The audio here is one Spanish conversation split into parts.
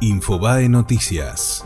Infobae Noticias.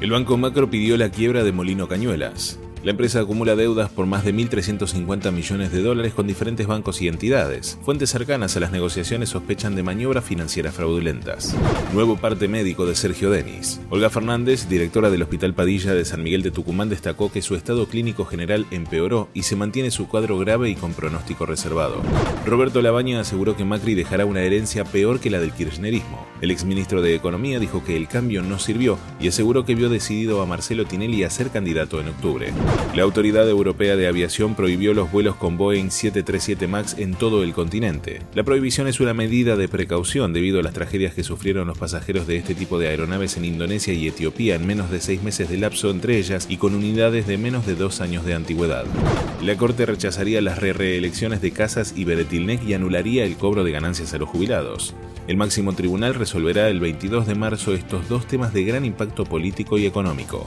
El Banco Macro pidió la quiebra de Molino Cañuelas. La empresa acumula deudas por más de 1.350 millones de dólares con diferentes bancos y entidades. Fuentes cercanas a las negociaciones sospechan de maniobras financieras fraudulentas. Nuevo parte médico de Sergio Denis. Olga Fernández, directora del Hospital Padilla de San Miguel de Tucumán, destacó que su estado clínico general empeoró y se mantiene su cuadro grave y con pronóstico reservado. Roberto Labaña aseguró que Macri dejará una herencia peor que la del kirchnerismo. El exministro de Economía dijo que el cambio no sirvió y aseguró que vio decidido a Marcelo Tinelli a ser candidato en octubre. La Autoridad Europea de Aviación prohibió los vuelos con Boeing 737 MAX en todo el continente. La prohibición es una medida de precaución debido a las tragedias que sufrieron los pasajeros de este tipo de aeronaves en Indonesia y Etiopía en menos de seis meses de lapso entre ellas y con unidades de menos de dos años de antigüedad. La Corte rechazaría las re-reelecciones de Casas y Beretilnec y anularía el cobro de ganancias a los jubilados. El máximo tribunal resolverá el 22 de marzo estos dos temas de gran impacto político y económico